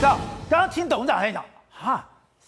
知道，刚刚听董事长在讲，哈，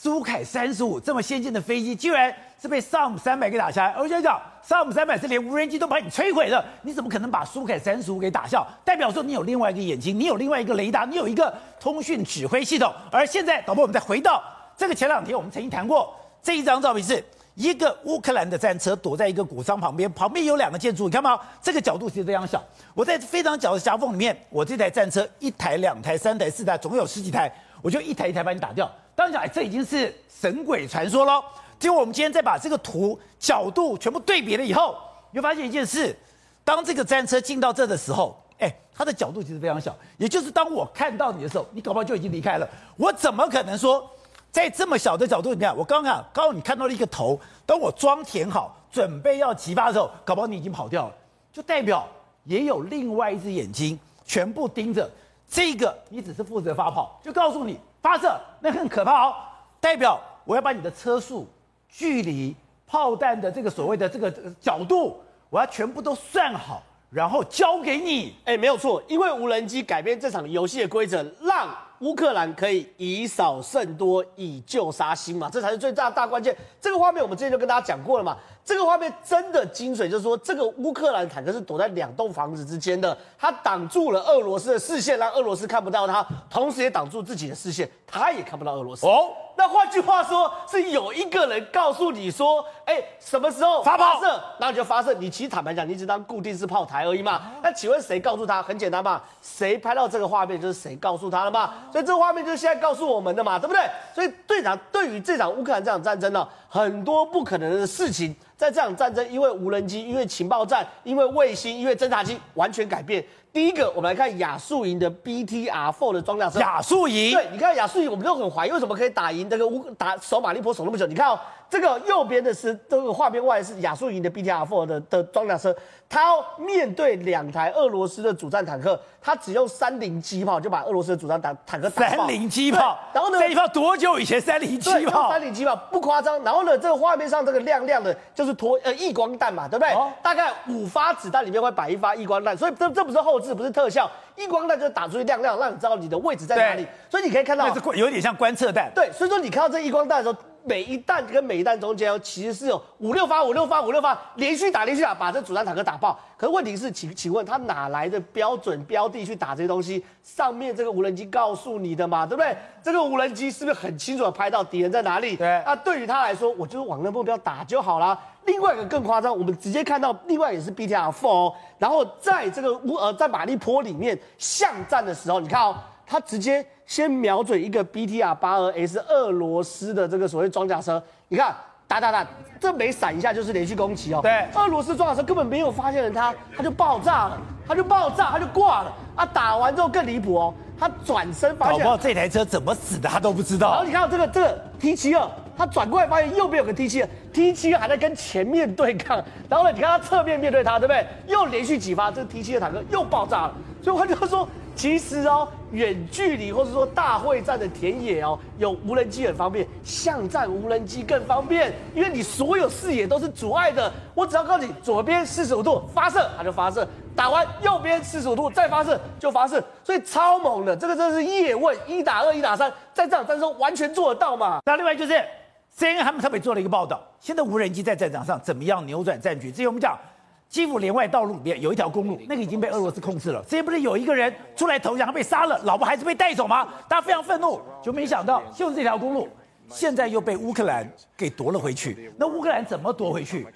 苏凯三十五这么先进的飞机，居然是被萨姆三百给打下来。而且讲，萨姆三百是连无人机都把你摧毁了，你怎么可能把苏凯三十五给打下？代表说你有另外一个眼睛，你有另外一个雷达，你有一个通讯指挥系统。而现在，导播，我们再回到这个前两天我们曾经谈过这一张照片是。一个乌克兰的战车躲在一个谷仓旁边，旁边有两个建筑，你看吗？这个角度其实非常小。我在非常小的夹缝里面，我这台战车一台、两台、三台、四台，总有十几台，我就一台一台把你打掉。当然讲，哎，这已经是神鬼传说喽。结果我们今天再把这个图角度全部对比了以后，你会发现一件事：当这个战车进到这的时候，哎，它的角度其实非常小，也就是当我看到你的时候，你搞不好就已经离开了。我怎么可能说？在这么小的角度，你看，我刚刚刚好你看到了一个头，等我装填好，准备要起发的时候，搞不好你已经跑掉了，就代表也有另外一只眼睛全部盯着这个，你只是负责发炮，就告诉你发射，那很可怕哦，代表我要把你的车速、距离、炮弹的这个所谓的这个角度，我要全部都算好，然后交给你。哎，没有错，因为无人机改变这场游戏的规则，让。乌克兰可以以少胜多，以旧杀新嘛，这才是最大大关键。这个画面我们之前就跟大家讲过了嘛。这个画面真的精髓，就是说这个乌克兰坦克是躲在两栋房子之间的，它挡住了俄罗斯的视线，让俄罗斯看不到它，同时也挡住自己的视线，他也看不到俄罗斯。哦，那换句话说，是有一个人告诉你说，哎，什么时候发炮，然后你就发射。你其实坦白讲，你只当固定式炮台而已嘛。那请问谁告诉他？很简单嘛，谁拍到这个画面就是谁告诉他了嘛。所以这个画面就是现在告诉我们的嘛，对不对？所以队长对于这场乌克兰这场战争呢，很多不可能的事情。在这场战争，因为无人机，因为情报站，因为卫星，因为侦察机，完全改变。第一个，我们来看雅速营的 BTR4 的装甲车。雅速营，对，你看雅速营，我们都很怀疑为什么可以打赢这个乌打守马利坡守那么久。你看哦，这个右边的是这个画面外是雅速营的 BTR4 的的装甲车，它要面对两台俄罗斯的主战坦克，它只用三零机炮就把俄罗斯的主战坦坦克打爆。三零机炮，然后呢？这一炮多久以前？三零机炮，三零机炮不夸张。然后呢，这个画面上这个亮亮的，就是脱呃异光弹嘛，对不对？哦、大概五发子弹里面会摆一发异光弹，所以这这不是后置，不是特效，一光弹就打出去亮亮，让你知道你的位置在哪里。所以你可以看到，有点像观测弹。对，所以说你看到这一光弹的时候。每一弹跟每一弹中间哦，其实是有五六发、五六发、五六发连续打、连续打，把这主战坦克打爆。可是问题是，请请问他哪来的标准标的去打这些东西？上面这个无人机告诉你的嘛，对不对？这个无人机是不是很清楚的拍到敌人在哪里？对。那对于他来说，我就是往那目标打就好了。另外一个更夸张，我们直接看到另外也是 BTR4 哦，然后在这个乌呃在马利坡里面巷战的时候，你看哦。他直接先瞄准一个 BTR 八二 S 俄罗斯的这个所谓装甲车，你看打打打，这每闪一下就是连续攻击哦。对，俄罗斯装甲车根本没有发现他，他就爆炸了，他就爆炸，他就挂了。啊，打完之后更离谱哦，他转身发现，搞不好这台车怎么死的他都不知道。然后你看到这个这个 T 七二，他转过来发现右边有个 T 七二，T 七二还在跟前面对抗。然后呢，你看他侧面面对他，对不对？又连续几发，这个 T 七二坦克又爆炸了。所以我就说。其实哦，远距离或者说大会战的田野哦，有无人机很方便，巷战无人机更方便，因为你所有视野都是阻碍的。我只要告诉你，左边四十五度发射，它就发射；打完右边四十五度再发射就发射，所以超猛的。这个真是叶问一打二一打三，在这场战争中完全做得到嘛？那另外就是，CNN 他们特别做了一个报道，现在无人机在战场上怎么样扭转战局？之前我们讲。基辅连外道路里面有一条公路，那个已经被俄罗斯控制了。之前不是有一个人出来投降，他被杀了，老婆孩子被带走吗？大家非常愤怒，就没想到就是这条公路，现在又被乌克兰给夺了回去。那乌克兰怎么夺回去？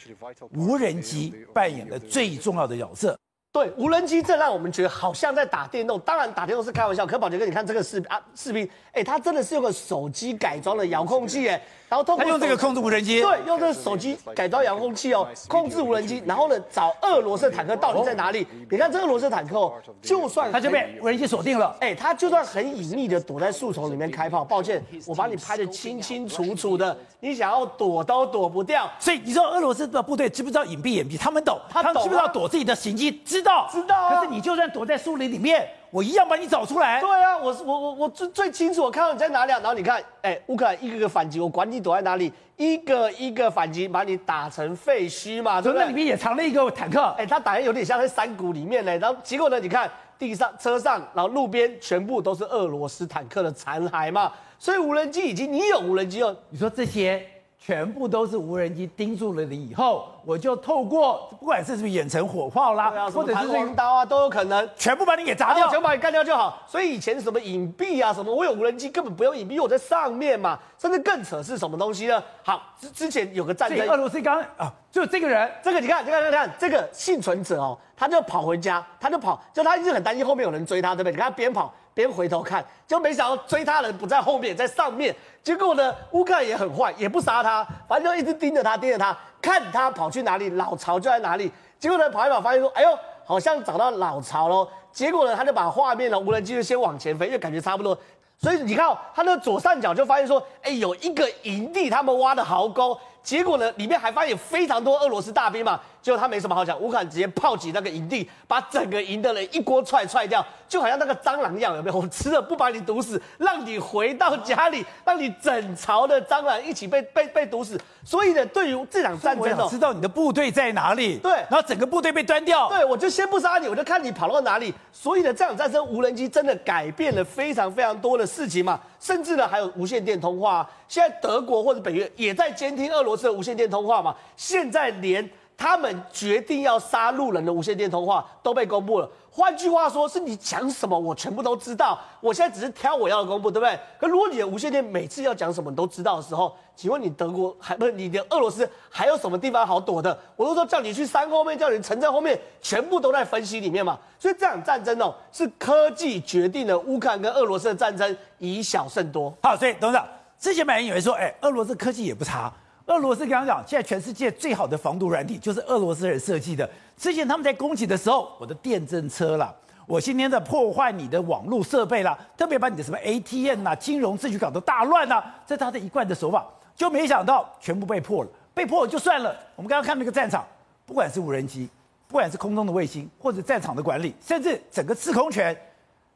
无人机扮演了最重要的角色。对，无人机这让我们觉得好像在打电动。当然打电动是开玩笑，可宝杰哥，你看这个视啊视频，哎，他真的是用个手机改装的遥控器，哎。然后通过他用这个控制无人机，对，用这个手机改装遥控器哦，控制无人机，然后呢找俄罗斯坦克到底在哪里？哦、你看这个俄罗斯坦克哦，就算他就被无人机锁定了，哎，他就算很隐秘的躲在树丛里面开炮，抱歉，我把你拍的清清楚楚的，你想要躲都躲不掉。所以你说俄罗斯的部队知不知道隐蔽掩蔽？他们懂，他们知不知道躲自己的行迹？知道，知道、啊。可是你就算躲在树林里面。我一样把你找出来。对啊，我我我我最最清楚，我看到你在哪里啊。然后你看，哎，乌克兰一个个反击，我管你躲在哪里，一个一个反击，把你打成废墟嘛。对不对？那里面也藏了一个坦克，哎，他打的有点像在山谷里面呢。然后结果呢，你看地上、车上，然后路边全部都是俄罗斯坦克的残骸嘛。所以无人机已经，你有无人机哦，你说这些。全部都是无人机盯住了你以后，我就透过不管是不是远程火炮啦，啊、或者是弹簧刀啊，都有可能全部把你给砸掉，全部把你干掉就好。所以以前什么隐蔽啊，什么我有无人机根本不用隐蔽，我在上面嘛。甚至更扯是什么东西呢？好，之之前有个战争，俄罗斯刚刚啊，就这个人，这个你看，你看，你看，这个幸存者哦，他就跑回家，他就跑，就他一直很担心后面有人追他，对不对？你看他边跑。边回头看，就没想到追他的人不在后面，在上面。结果呢，乌克兰也很坏，也不杀他，反正就一直盯着他，盯着他，看他跑去哪里，老巢就在哪里。结果呢，跑一跑，发现说，哎呦，好像找到老巢喽。结果呢，他就把画面呢，无人机就先往前飞，因为感觉差不多。所以你看，哦他的左上角就发现说，哎，有一个营地，他们挖的壕沟。结果呢，里面还发现非常多俄罗斯大兵嘛。结果他没什么好讲，乌克兰直接炮击那个营地，把整个营的人一锅踹踹掉，就好像那个蟑螂一样，有没有？我吃了不把你毒死，让你回到家里，让你整巢的蟑螂一起被被被毒死。所以呢，对于这场战争，我知道你的部队在哪里。对，然后整个部队被端掉。对，我就先不杀你，我就看你跑到哪里。所以呢，这场战争无人机真的改变了非常非常多的事情嘛，甚至呢还有无线电通话。现在德国或者北约也在监听俄罗斯的无线电通话嘛？现在连他们决定要杀路人的无线电通话都被公布了。换句话说，是你讲什么，我全部都知道。我现在只是挑我要的公布，对不对？可如果你的无线电每次要讲什么你都知道的时候，请问你德国还不是你的俄罗斯还有什么地方好躲的？我都说叫你去山后面，叫你城镇后面，全部都在分析里面嘛。所以这场战争哦，是科技决定了乌克兰跟俄罗斯的战争以小胜多。好，所以董事长。之前本人以为说，哎，俄罗斯科技也不差。俄罗斯刚刚讲，现在全世界最好的防毒软体就是俄罗斯人设计的。之前他们在攻击的时候，我的电震车啦，我今天在破坏你的网络设备啦，特别把你的什么 ATM 呐、金融秩序搞得大乱呐，这是他的一贯的手法。就没想到全部被破了，被破就算了。我们刚刚看那个战场，不管是无人机，不管是空中的卫星，或者战场的管理，甚至整个制空权。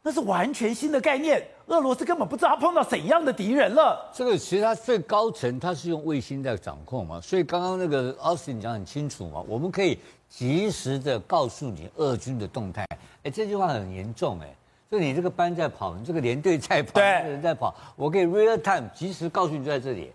那是完全新的概念，俄罗斯根本不知道他碰到怎样的敌人了。这个其实它最高层它是用卫星在掌控嘛，所以刚刚那个奥斯汀讲很清楚嘛，我们可以及时的告诉你俄军的动态。哎，这句话很严重哎，就你这个班在跑，你这个连队在跑，对，人在跑，我可以 real time 及时告诉你就在这里。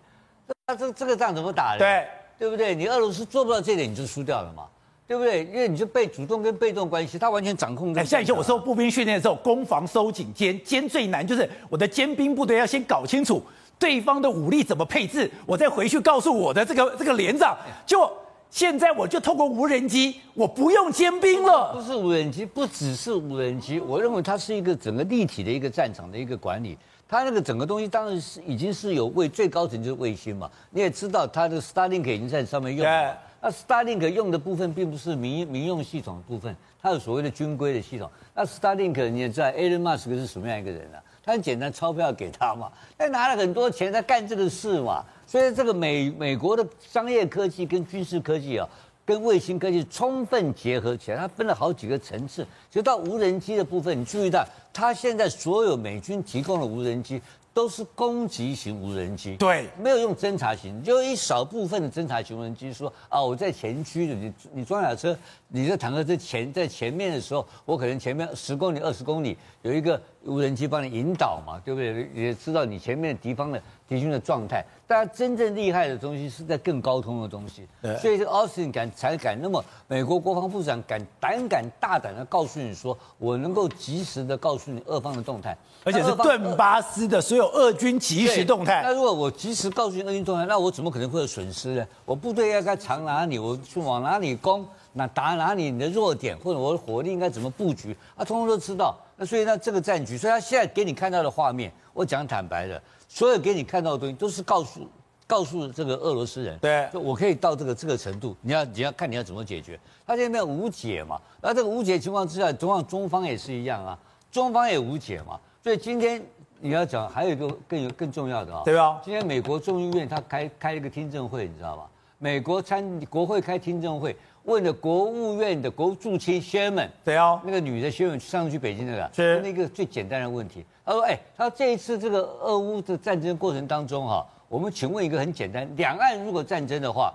那这这个仗怎么打的？对，对不对？你俄罗斯做不到这点，你就输掉了嘛。对不对？因为你就被主动跟被动关系，他完全掌控在。像以前我受步兵训练的时候，攻防收紧肩肩最难就是我的尖兵部队要先搞清楚对方的武力怎么配置，我再回去告诉我的这个这个连长。就现在我就透过无人机，我不用尖兵了。不是无人机，不只是无人机，我认为它是一个整个立体的一个战场的一个管理。它那个整个东西当然是已经是有卫最高层就是卫星嘛，你也知道它的 Starlink 已经在上面用了。那 Starlink 用的部分并不是民民用系统的部分，它有所谓的军规的系统。那 Starlink 你也知道，Elon Musk 是什么样一个人啊？他很简单，钞票给他嘛，他拿了很多钱在干这个事嘛。所以这个美美国的商业科技跟军事科技啊，跟卫星科技充分结合起来，它分了好几个层次。就到无人机的部分，你注意到，它现在所有美军提供的无人机。都是攻击型无人机，对，没有用侦察型，就一少部分的侦察型无人机说啊，我在前驱的，你你装甲车，你的坦克在前在前面的时候，我可能前面十公里、二十公里有一个无人机帮你引导嘛，对不对？也知道你前面敌方的敌军的状态。大家真正厉害的东西是在更高通的东西，所以奥斯汀敢才敢那么，美国国防部长敢胆敢大胆的告诉你说，我能够及时的告诉你俄方的动态，而且是顿巴斯的所有俄军即时动态。那如果我及时告诉你俄军动态，那我怎么可能会有损失呢？我部队要该藏哪里，我去往哪里攻，那打哪里你的弱点，或者我的火力应该怎么布局，啊，通通都知道。那所以呢，这个战局，所以他现在给你看到的画面，我讲坦白的。所有给你看到的东西都是告诉告诉这个俄罗斯人，对，就我可以到这个这个程度，你要你要看你要怎么解决。他现在无解嘛，那这个无解情况之下，同样中方也是一样啊，中方也无解嘛。所以今天你要讲还有一个更有更重要的啊，对吧？今天美国众议院他开开了一个听证会，你知道吧？美国参国会开听证会，问了国务院的国务助卿 Sherman，对哦，那个女的上次去北京那个，是那个最简单的问题。他说：“哎，他说这一次这个俄乌的战争过程当中哈，我们请问一个很简单，两岸如果战争的话，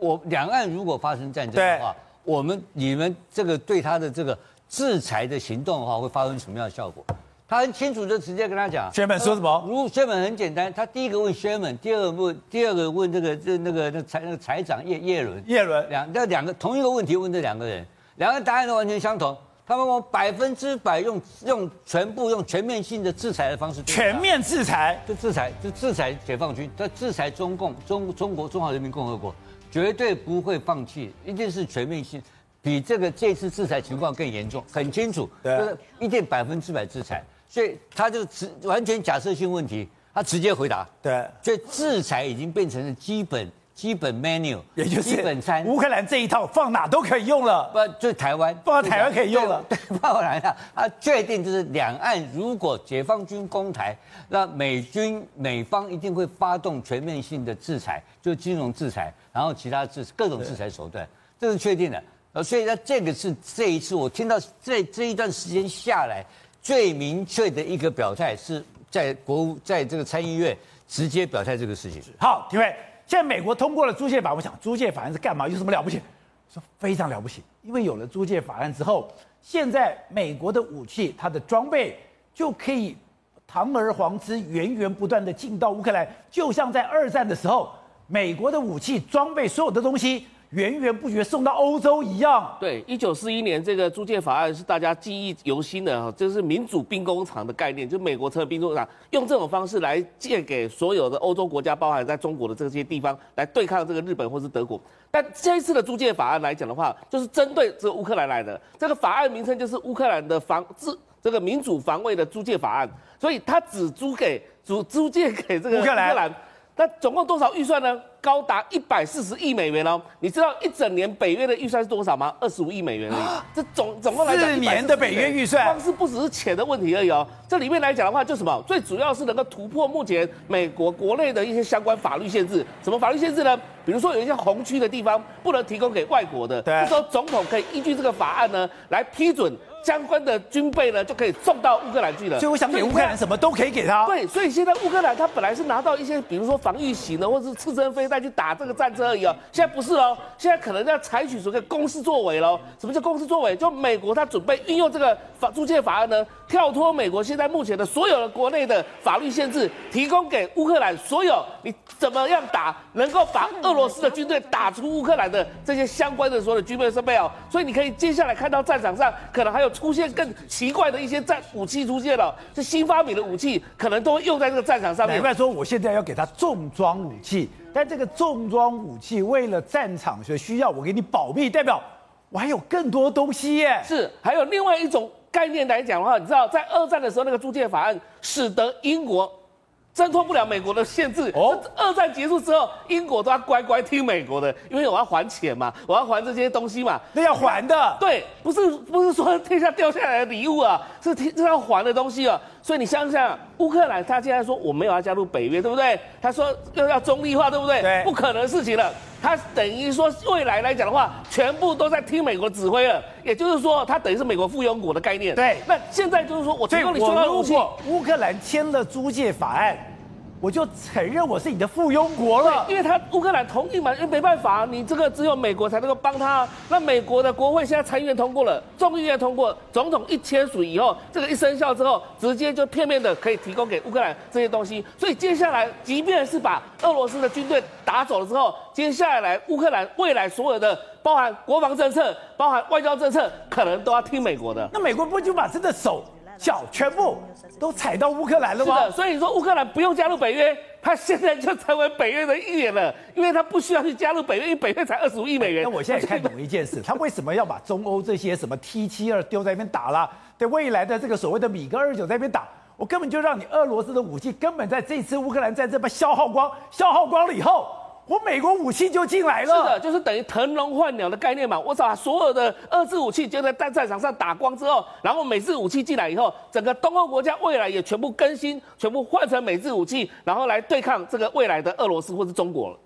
我两岸如果发生战争的话，我们你们这个对他的这个制裁的行动的话，会发生什么样的效果？”他很清楚，就直接跟他讲。薛本说什么？如薛本很简单，他第一个问薛本，第二个问第二个问这个这那个那财那个财长叶叶伦。叶伦两这两个同一个问题问这两个人，两个答案都完全相同。他们我百分之百用用全部用全面性的制裁的方式，全面制裁就制裁就制裁解放军，他制裁中共中中国中华人民共和国，绝对不会放弃，一定是全面性，比这个这次制裁情况更严重，很清楚，对，就是一定百分之百制裁，所以他就直完全假设性问题，他直接回答，对，所以制裁已经变成了基本。基本 menu，也就是基本餐，乌克兰这一套放哪都可以用了，不就台湾放到台湾可以用了。对，放来了。他确定就是两岸如果解放军攻台，那美军美方一定会发动全面性的制裁，就是金融制裁，然后其他制各种制裁手段，这是确定的。呃，所以呢，这个是这一次我听到这这一段时间下来最明确的一个表态，是在国务在这个参议院直接表态这个事情。好，廷伟。现在美国通过了租借法，我想租借法案是干嘛？有什么了不起？说非常了不起，因为有了租借法案之后，现在美国的武器、它的装备就可以堂而皇之、源源不断的进到乌克兰，就像在二战的时候，美国的武器装备所有的东西。源源不绝送到欧洲一样。对，一九四一年这个租借法案是大家记忆犹新的哈，这是民主兵工厂的概念，就美国成为兵工厂，用这种方式来借给所有的欧洲国家，包含在中国的这些地方来对抗这个日本或是德国。但这一次的租借法案来讲的话，就是针对这个乌克兰来的。这个法案名称就是乌克兰的防自这个民主防卫的租借法案，所以它只租给租租借给这个乌克兰。那总共多少预算呢？高达一百四十亿美元哦！你知道一整年北约的预算是多少吗？二十五亿美元而已。这总总共来讲，四年的北约预算，光是不只是钱的问题而已哦。这里面来讲的话，就什么？最主要是能够突破目前美国国内的一些相关法律限制。什么法律限制呢？比如说有一些红区的地方不能提供给外国的，这时候总统可以依据这个法案呢来批准。相关的军备呢，就可以送到乌克兰去了。所以我想给乌克兰什么都可以给他。对，所以现在乌克兰他本来是拿到一些，比如说防御型的，或者是刺针飞弹去打这个战车而已哦。现在不是哦，现在可能要采取所谓攻势作为喽。什么叫攻势作为？就美国他准备运用这个法租借法案呢，跳脱美国现在目前的所有的国内的法律限制，提供给乌克兰所有你怎么样打，能够把俄罗斯的军队打出乌克兰的这些相关的所有的军备设备哦。所以你可以接下来看到战场上可能还有。出现更奇怪的一些战武器出现了，是新发明的武器，可能都会用在这个战场上面。难怪说我现在要给他重装武器，但这个重装武器为了战场所需要，我给你保密，代表我还有更多东西耶。是，还有另外一种概念来讲的话，你知道在二战的时候那个租借法案，使得英国。挣脱不了美国的限制。哦，二战结束之后，英国都要乖乖听美国的，因为我要还钱嘛，我要还这些东西嘛，那要还的。对，不是不是说天下掉下来的礼物啊，是天是要还的东西啊。所以你想想，乌克兰他现在说我没有要加入北约，对不对？他说又要中立化，对不对？对，不可能的事情了。他等于说未来来讲的话，全部都在听美国指挥了。也就是说，他等于是美国附庸国的概念。对，那现在就是说我提供你说到如果。乌克兰签了租借法案。我就承认我是你的附庸国了，因为他乌克兰同意嘛，因为没办法，你这个只有美国才能够帮他。那美国的国会现在参议院通过了，众议院通过，总统一签署以后，这个一生效之后，直接就片面的可以提供给乌克兰这些东西。所以接下来，即便是把俄罗斯的军队打走了之后，接下来乌克兰未来所有的包含国防政策、包含外交政策，可能都要听美国的。那美国不就把这个手脚全部？都踩到乌克兰了吗？是的，所以你说乌克兰不用加入北约，他现在就成为北约的一员了，因为他不需要去加入北约，因为北约才二十五亿美元。那我现在也看懂一件事，他为什么要把中欧这些什么 T 七二丢在那边打了？对未来的这个所谓的米格二九在那边打，我根本就让你俄罗斯的武器根本在这次乌克兰战争被消耗光，消耗光了以后。我美国武器就进来了，是的，就是等于腾笼换鸟的概念嘛。我把所有的俄制武器就在战战场上打光之后，然后美制武器进来以后，整个东欧国家未来也全部更新，全部换成美制武器，然后来对抗这个未来的俄罗斯或是中国。